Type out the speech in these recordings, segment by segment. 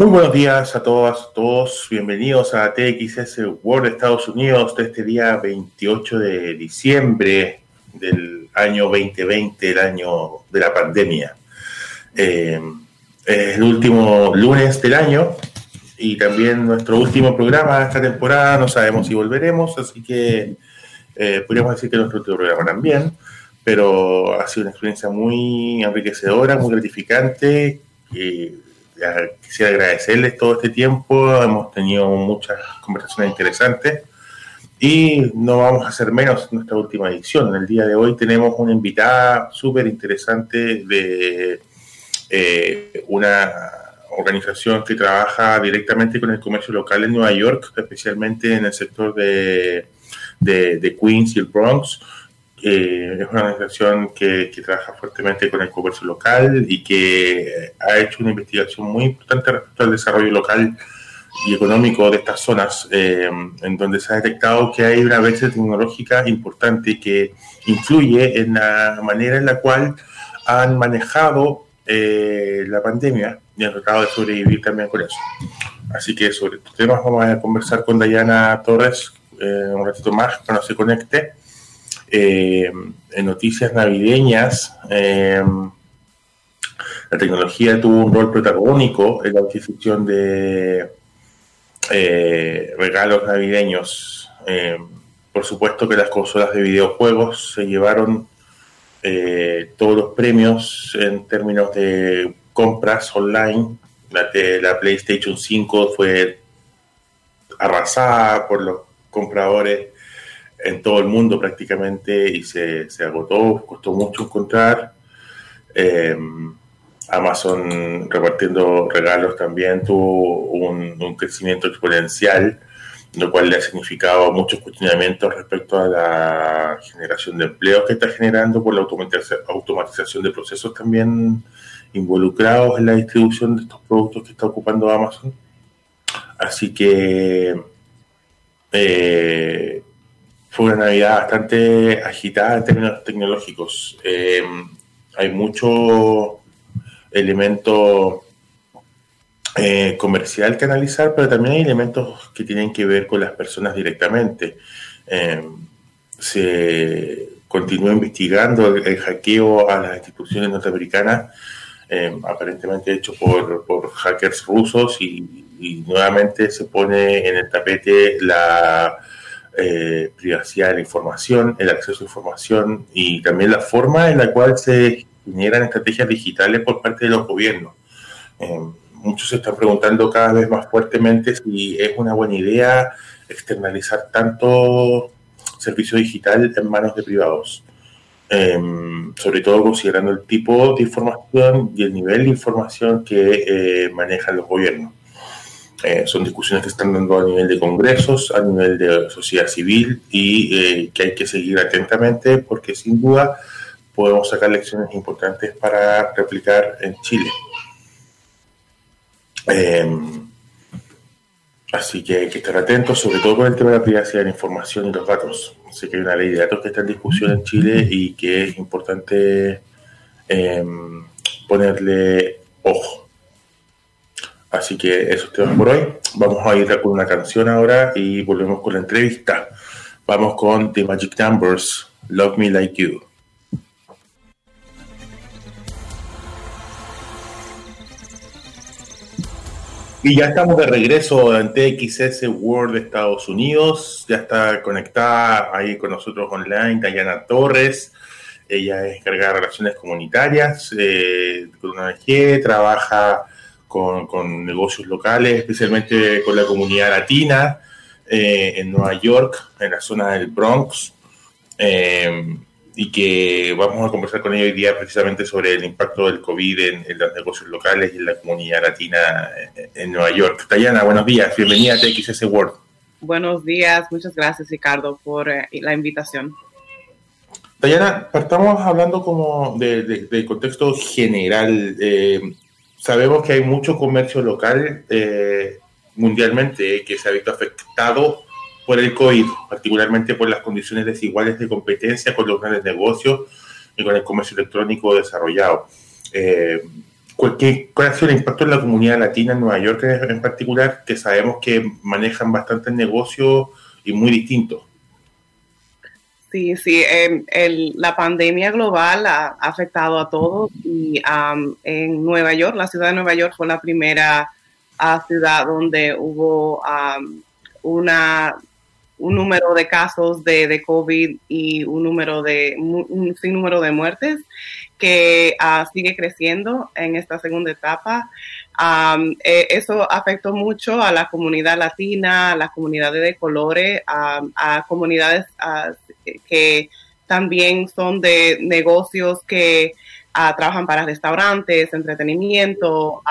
Muy buenos días a todas, todos. Bienvenidos a TXS World Estados Unidos de este día 28 de diciembre del año 2020, el año de la pandemia. Eh, es el último lunes del año y también nuestro último programa de esta temporada. No sabemos si volveremos, así que eh, podríamos decir que nuestro último programa también, pero ha sido una experiencia muy enriquecedora, muy gratificante. Y, quisiera agradecerles todo este tiempo, hemos tenido muchas conversaciones interesantes y no vamos a hacer menos en nuestra última edición. En el día de hoy tenemos una invitada súper interesante de eh, una organización que trabaja directamente con el comercio local en Nueva York, especialmente en el sector de, de, Queens y el Bronx. Eh, es una organización que, trabaja fuertemente con el comercio local y que ha hecho una investigación muy importante respecto al desarrollo local y económico de estas zonas, eh, en donde se ha detectado que hay una brecha tecnológica importante que influye en la manera en la cual han manejado eh, la pandemia y han tratado de sobrevivir también con eso. Así que sobre estos temas vamos a conversar con Dayana Torres un ratito más cuando se conecte. Eh, en noticias navideñas, eh, la tecnología tuvo un rol protagónico en la adquisición de eh, regalos navideños. por supuesto que las consolas de videojuegos se llevaron todos los premios en términos de compras online. La, la PlayStation 5 fue arrasada por los compradores en todo el mundo prácticamente y se, agotó, costó mucho encontrar. Eh, Amazon repartiendo regalos también tuvo un, crecimiento exponencial, lo cual le ha significado muchos cuestionamientos respecto a la generación de empleos que está generando por la automatización de procesos también involucrados en la distribución de estos productos que está ocupando Amazon. Así que eh, fue una Navidad bastante agitada en términos tecnológicos. Eh, hay mucho elemento eh, comercial que analizar, pero también hay elementos que tienen que ver con las personas directamente. Eh, se continúa investigando el, hackeo a las instituciones norteamericanas, aparentemente hecho por, hackers rusos, y nuevamente se pone en el tapete la eh, privacidad de la información, el acceso a información y también la forma en la cual se generan estrategias digitales por parte de los gobiernos. Eh, muchos se están preguntando cada vez más fuertemente si es una buena idea externalizar tanto servicio digital en manos de privados. Eh, sobre todo considerando el tipo de información y el nivel de información que manejan los gobiernos. Eh, son discusiones que están dando a nivel de congresos, a nivel de sociedad civil y eh, que hay que seguir atentamente porque sin duda podemos sacar lecciones importantes para replicar en Chile. Em, así que hay que estar atentos, sobre todo con el tema de la privacidad de la información y los datos. Sé que hay una ley de datos que está en discusión en Chile y que es importante em, ponerle ojo. Así que eso es todo por hoy. Vamos a ir con una canción ahora y volvemos con la entrevista. Vamos con The Magic Numbers, Love Me Like You. Y ya estamos de regreso en TXS World de Estados Unidos. Ya está conectada ahí con nosotros online Diana Torres. Ella es encargada de relaciones comunitarias eh, con una ONG, trabaja con, negocios locales, especialmente con la comunidad latina eh, en Nueva York, en la zona del Bronx, eh, y que vamos a conversar con ella hoy día precisamente sobre el impacto del COVID en, los negocios locales y en la comunidad latina en, Nueva York. Tayana, buenos días, bienvenida a TXS World. Buenos días, muchas gracias Ricardo por eh, la invitación. Tayana, partamos hablando como de, contexto general. Eh, sabemos que hay mucho comercio local eh, mundialmente que se ha visto afectado por el COVID, particularmente por las condiciones desiguales de competencia con los grandes negocios y con el comercio electrónico desarrollado. Eh, ¿cuál, ha sido el impacto en la comunidad latina en Nueva York en particular, que sabemos que manejan bastantes negocios y muy distintos? Sí, sí, em, la pandemia global ha afectado a todos y en Nueva York, la ciudad de Nueva York fue la primera ciudad donde hubo una un número de casos de, COVID y un número de un sinnúmero de muertes que ah, sigue creciendo en esta segunda etapa. Eh, eso afectó mucho a la comunidad latina, a las comunidades de colores, a comunidades ah, que también son de negocios que ah, trabajan para restaurantes, entretenimiento.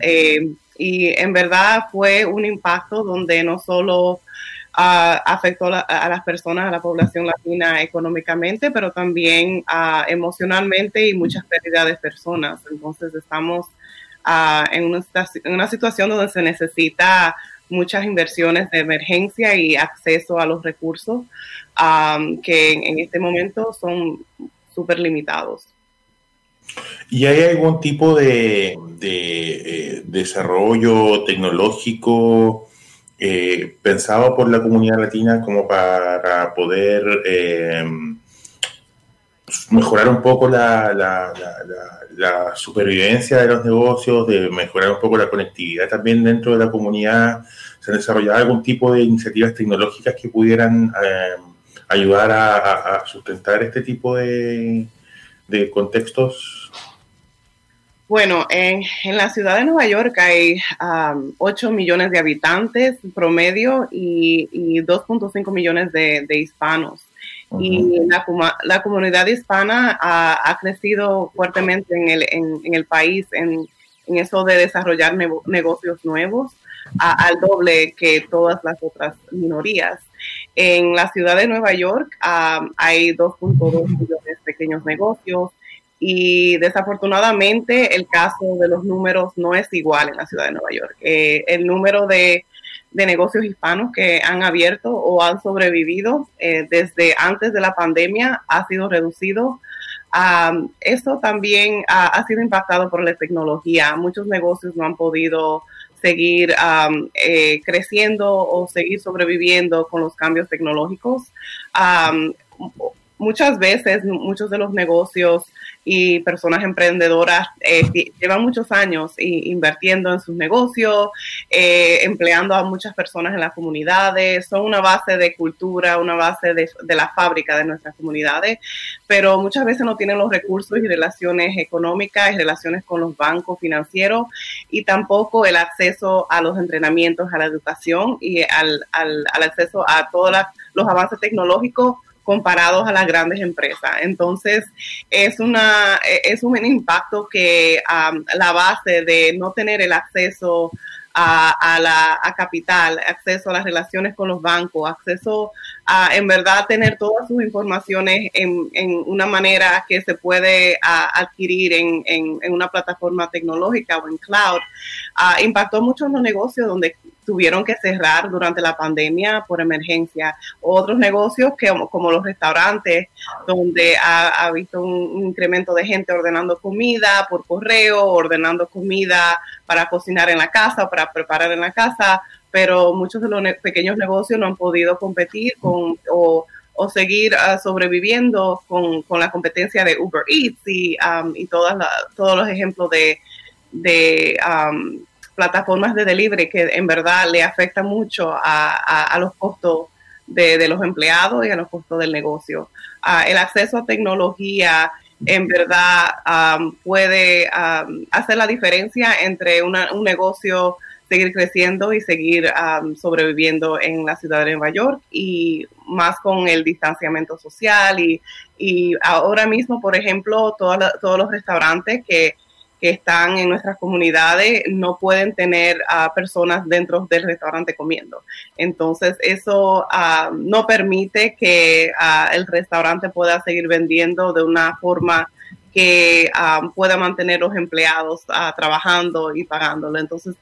Eh, y en verdad fue un impacto donde no solo afectó a las personas, a la población latina económicamente, pero también emocionalmente y muchas pérdidas de personas. Entonces estamos en, una, en una situación donde se necesita muchas inversiones de emergencia y acceso a los recursos que en, este momento son súper limitados. ¿Y hay algún tipo de, de eh, desarrollo tecnológico eh, pensado por la comunidad latina como para poder eh, mejorar un poco la, la, la, supervivencia de los negocios, de mejorar un poco la conectividad también dentro de la comunidad. ¿Se han desarrollado algún tipo de iniciativas tecnológicas que pudieran eh, ayudar a, sustentar este tipo de, de contextos? Bueno, en, la ciudad de Nueva York hay 8 millones de habitantes promedio y, 2.5 millones de, hispanos. Y la, comunidad hispana ha, crecido fuertemente en el, en, el país en, eso de desarrollar negocios nuevos al doble que todas las otras minorías. En la ciudad de Nueva York hay 2.2 millones de pequeños negocios y desafortunadamente el caso de los números no es igual en la ciudad de Nueva York. Eh, el número de, negocios hispanos que han abierto o han sobrevivido eh, desde antes de la pandemia ha sido reducido. Um, eso también ha, sido impactado por la tecnología. Muchos negocios no han podido seguir eh, creciendo o seguir sobreviviendo con los cambios tecnológicos. Muchas veces, muchos de los negocios y personas emprendedoras eh, llevan muchos años invirtiendo en sus negocios, eh, empleando a muchas personas en las comunidades, son una base de cultura, una base de, la fábrica de nuestras comunidades, pero muchas veces no tienen los recursos y relaciones económicas y relaciones con los bancos financieros y tampoco el acceso a los entrenamientos, a la educación y al, al, al acceso a todos los avances tecnológicos comparados a las grandes empresas. Entonces, es, una, es un impacto que la base de no tener el acceso a, la a capital, acceso a las relaciones con los bancos, acceso a en verdad tener todas sus informaciones en, en una manera que se puede adquirir en, en, una plataforma tecnológica o en cloud, impactó mucho en los negocios donde tuvieron que cerrar durante la pandemia por emergencia. Otros negocios que, como los restaurantes, donde ha, ha visto un, incremento de gente ordenando comida por correo, ordenando comida para cocinar en la casa, para preparar en la casa, pero muchos de los pequeños negocios no han podido competir con o, o seguir uh, sobreviviendo con, con, la competencia de Uber Eats y, um, y todas todos los ejemplos de, de um, plataformas de delivery que en verdad le afecta mucho a, los costos de, los empleados y a los costos del negocio. Ah, el acceso a tecnología en verdad puede hacer la diferencia entre un negocio seguir creciendo y seguir sobreviviendo en la ciudad de Nueva York y más con el distanciamiento social y, y ahora mismo, por ejemplo, todos los restaurantes que que están en nuestras comunidades no pueden tener a personas dentro del restaurante comiendo. Entonces, eso ah, no permite que ah, el restaurante pueda seguir vendiendo de una forma que ah, pueda mantener los empleados trabajando y pagándolo. Entonces,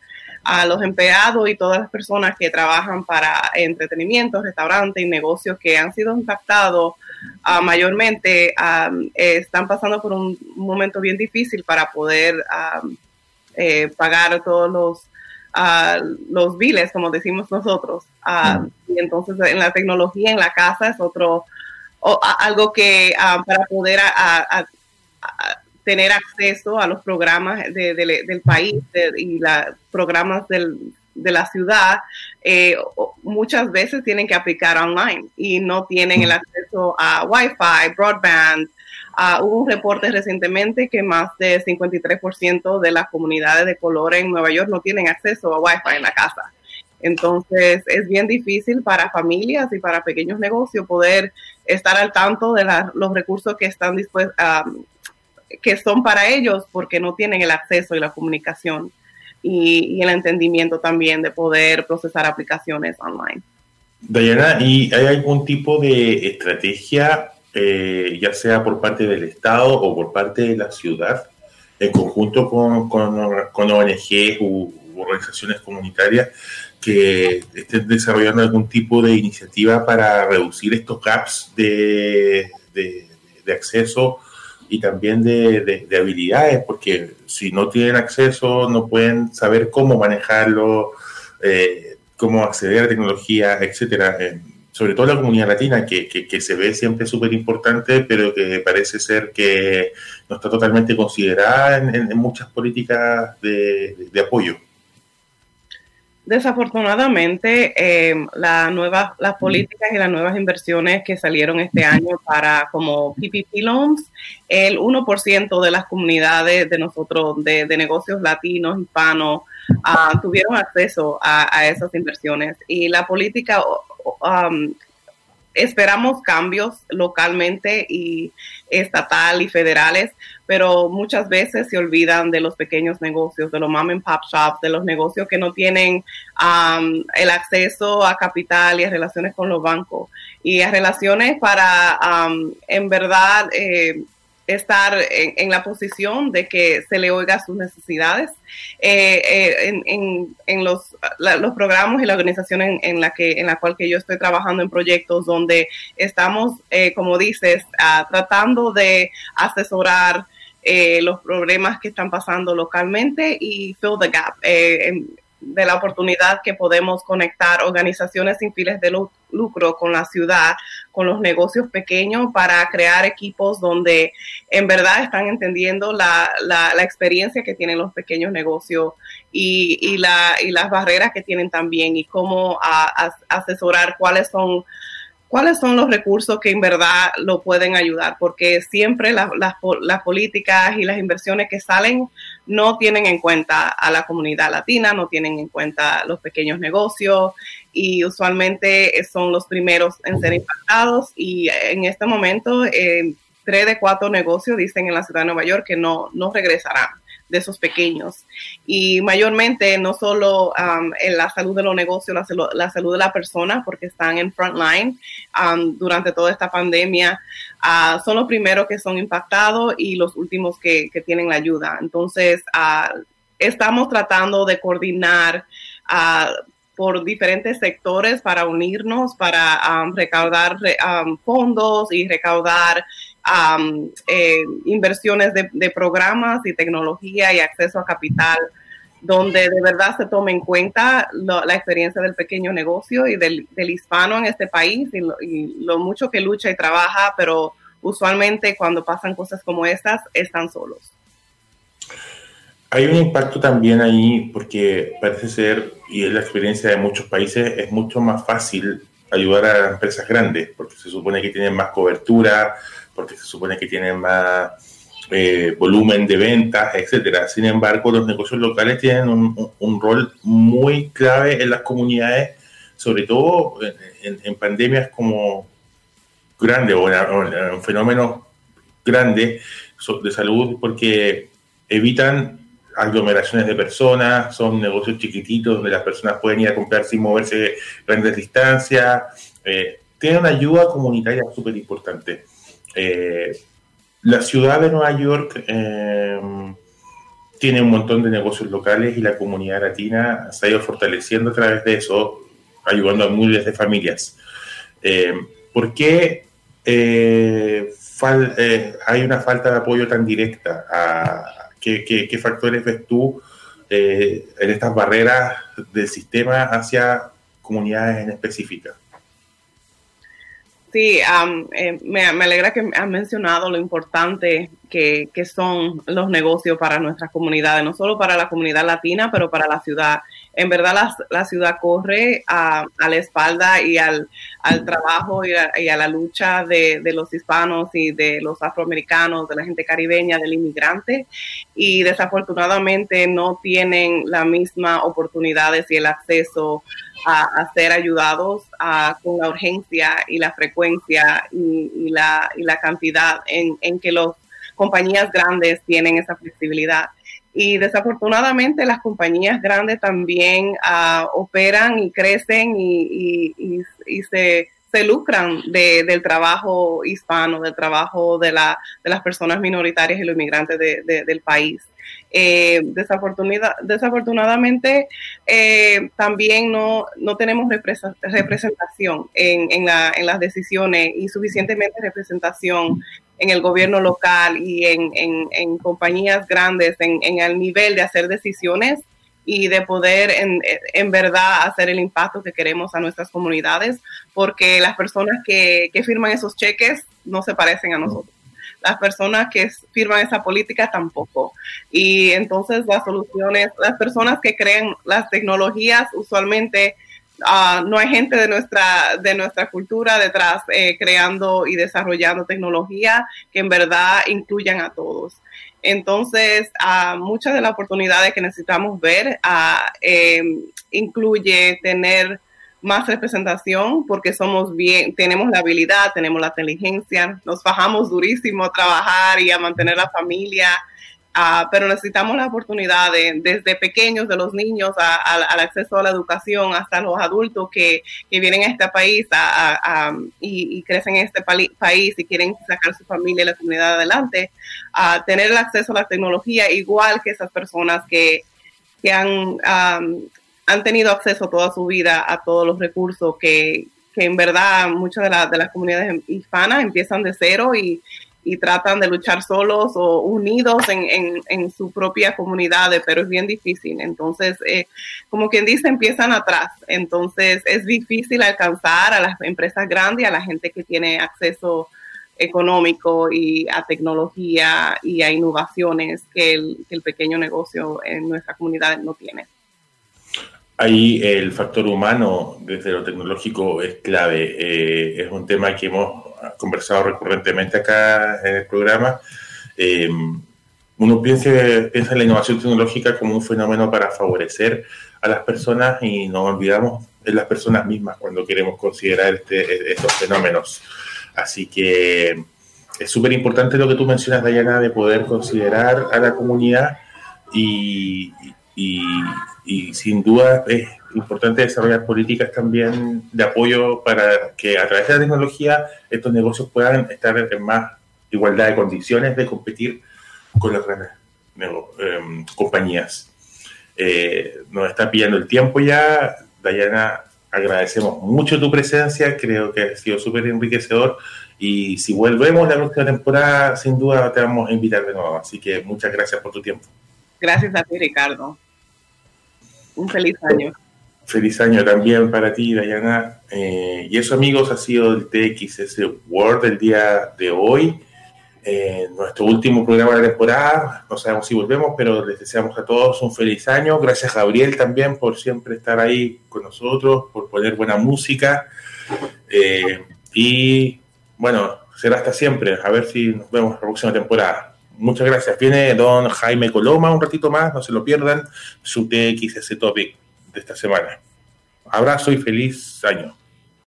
a los empleados y todas las personas que trabajan para entretenimiento, restaurantes y negocios que han sido impactados uh, mayormente, están pasando por un momento bien difícil para poder pagar todos los, uh, los biles, como decimos nosotros. Uh, y entonces en la tecnología en la casa es otro, o, algo que para poder a, tener acceso a los programas del país y los programas del, de la ciudad, eh, muchas veces tienen que aplicar online y no tienen el acceso a Wi-Fi, broadband. Uh, hubo un reporte recientemente que más de 53% de las comunidades de color en Nueva York no tienen acceso a Wi-Fi en la casa. Entonces es bien difícil para familias y para pequeños negocios poder estar al tanto de los recursos que están dispuestos, um, que son para ellos porque no tienen el acceso y la comunicación y, el entendimiento también de poder procesar aplicaciones online. Diana, ¿y hay algún tipo de estrategia, eh, ya sea por parte del Estado o por parte de la ciudad, en conjunto con, con, ONGs u, organizaciones comunitarias, que estén desarrollando algún tipo de iniciativa para reducir estos gaps de, de acceso y también de, habilidades, porque si no tienen acceso no pueden saber cómo manejarlo, eh, cómo acceder a tecnología, etcétera. Eh, sobre todo la comunidad latina, que, que, se ve siempre súper importante, pero que parece ser que no está totalmente considerada en, muchas políticas de apoyo. Desafortunadamente, eh, la nueva, las políticas y las nuevas inversiones que salieron este año para como PPP loans, el 1% de las comunidades de nosotros, de, negocios latinos, hispanos, ah, tuvieron acceso a, esas inversiones. Y la política um, esperamos cambios localmente y estatal y federales, pero muchas veces se olvidan de los pequeños negocios, de los mom and pop shops, de los negocios que no tienen um, el acceso a capital y a relaciones con los bancos. Y a relaciones para, um, en verdad, eh, estar en, la posición de que se le oiga sus necesidades. Eh, eh, en, los, los, programas y la organización en, la que en la cual que yo estoy trabajando en proyectos donde estamos eh, como dices ah, tratando de asesorar los problemas que están pasando localmente y fill the gap de la oportunidad que podemos conectar organizaciones sin fines de lucro con la ciudad, con los negocios pequeños para crear equipos donde en verdad están entendiendo la, la, experiencia que tienen los pequeños negocios y, y, la, y las barreras que tienen también y cómo asesorar cuáles son cuáles son los recursos que en verdad lo pueden ayudar, porque siempre las, políticas y las inversiones que salen no tienen en cuenta a la comunidad latina, no tienen en cuenta los pequeños negocios y usualmente son los primeros en ser impactados. Y en este momento eh, tres de cuatro negocios dicen en la ciudad de Nueva York que no, no regresarán de esos pequeños. Y mayormente no solo um, en la salud de los negocios, la, salud, de la persona, porque están en frontline um, durante toda esta pandemia, uh, son los primeros que son impactados y los últimos que, tienen la ayuda. Entonces, uh, estamos tratando de coordinar. Uh, por diferentes sectores para unirnos, para um, recaudar fondos y recaudar eh, inversiones de, programas y tecnología y acceso a capital, donde de verdad se tome en cuenta la experiencia del pequeño negocio y del, hispano en este país y lo, mucho que lucha y trabaja, pero usualmente cuando pasan cosas como estas están solos. Hay un impacto también ahí porque parece ser, y es la experiencia de muchos países, es mucho más fácil ayudar a empresas grandes porque se supone que tienen más cobertura, porque se supone que tienen más eh, volumen de ventas, etcétera. Sin embargo, los negocios locales tienen un, rol muy clave en las comunidades, sobre todo en, pandemias como grandes o en, fenómenos grandes de salud, porque evitan aglomeraciones de personas, son negocios chiquititos donde las personas pueden ir a comprar sin moverse grandes distancias. Eh, tiene una ayuda comunitaria súper importante. Eh, la ciudad de Nueva York eh, tiene un montón de negocios locales y la comunidad latina se ha ido fortaleciendo a través de eso, ayudando a miles de familias. Eh, ¿Por qué hay una falta de apoyo tan directa? ¿qué, factores ves tú en estas barreras del sistema hacia comunidades en específica. Sí, eh, me, alegra que has mencionado lo importante que, son los negocios para nuestras comunidades, no solo para la comunidad latina, pero para la ciudad. En verdad, la, ciudad corre a, la espalda y al, trabajo y a, la lucha de, los hispanos y de los afroamericanos, de la gente caribeña, del inmigrante, y desafortunadamente no tienen las mismas oportunidades y el acceso a, ser ayudados con la urgencia y la frecuencia y, la, cantidad en, que las compañías grandes tienen esa flexibilidad. Y desafortunadamente las compañías grandes también ah, operan y crecen y, se, lucran del trabajo hispano, del trabajo de, la, de las personas minoritarias y los inmigrantes del país. Eh, desafortunadamente, eh, también no, no tenemos representación en, en, las decisiones y suficientemente representación en el gobierno local y en, en compañías grandes en, el nivel de hacer decisiones y de poder en, en, verdad hacer el impacto que queremos a nuestras comunidades, porque las personas que, que firman esos cheques no se parecen a nosotros las personas que firman esa política tampoco. Y entonces las soluciones, las personas que creen las tecnologías usualmente ah, no hay gente de nuestra, de nuestra cultura detrás eh, creando y desarrollando tecnología que en verdad incluyan a todos. Entonces, uh, muchas de las oportunidades que necesitamos ver uh, incluye tener más representación porque somos bien, tenemos la habilidad, tenemos la inteligencia, nos bajamos durísimo a trabajar y a mantener la familia, uh, pero necesitamos la oportunidad de, desde pequeños, de los niños, al acceso a la educación, hasta los adultos que, que vienen a este país y, y, crecen en este país y quieren sacar su familia y la comunidad adelante, a tener el acceso a la tecnología igual que esas personas que, que han um, han tenido acceso toda su vida a todos los recursos que, que en verdad muchas de, de, las comunidades hispanas empiezan de cero y, y tratan de luchar solos o unidos en, en, en su propia comunidad, pero es bien difícil. Entonces, eh, como quien dice, empiezan atrás. Entonces, es difícil alcanzar a las empresas grandes y a la gente que tiene acceso económico y a tecnología y a innovaciones que el, que el pequeño negocio en nuestra comunidad no tiene. Ahí el factor humano desde lo tecnológico es clave. Eh, es un tema que hemos conversado recurrentemente acá en el programa. Eh, uno piensa, piensa en la innovación tecnológica como un fenómeno para favorecer a las personas y nos olvidamos de las personas mismas cuando queremos considerar este, estos fenómenos. Así que es súper importante lo que tú mencionas, Dayana, de poder considerar a la comunidad y, y sin duda es importante desarrollar políticas también de apoyo para que a través de la tecnología estos negocios puedan estar en más igualdad de condiciones de competir con las grandes em, compañías. Eh, nos está pillando el tiempo ya. Dayana, agradecemos mucho tu presencia, creo que ha sido súper enriquecedor y si volvemos la próxima temporada, sin duda te vamos a invitar de nuevo. Así que muchas gracias por tu tiempo. Gracias a ti, Ricardo. Un feliz año. Feliz año también para ti, Dayana. Eh, y eso, amigos, ha sido el TXS World del día de hoy. Eh, nuestro último programa de la temporada. No sabemos si volvemos, pero les deseamos a todos un feliz año. Gracias, Gabriel, también por siempre estar ahí con nosotros, por poner buena música. Eh, y bueno, será hasta siempre. A ver si nos vemos la próxima temporada. Muchas gracias. Viene don Jaime Coloma un ratito más, no se lo pierdan, su TXS Topic de esta semana. Abrazo y feliz año.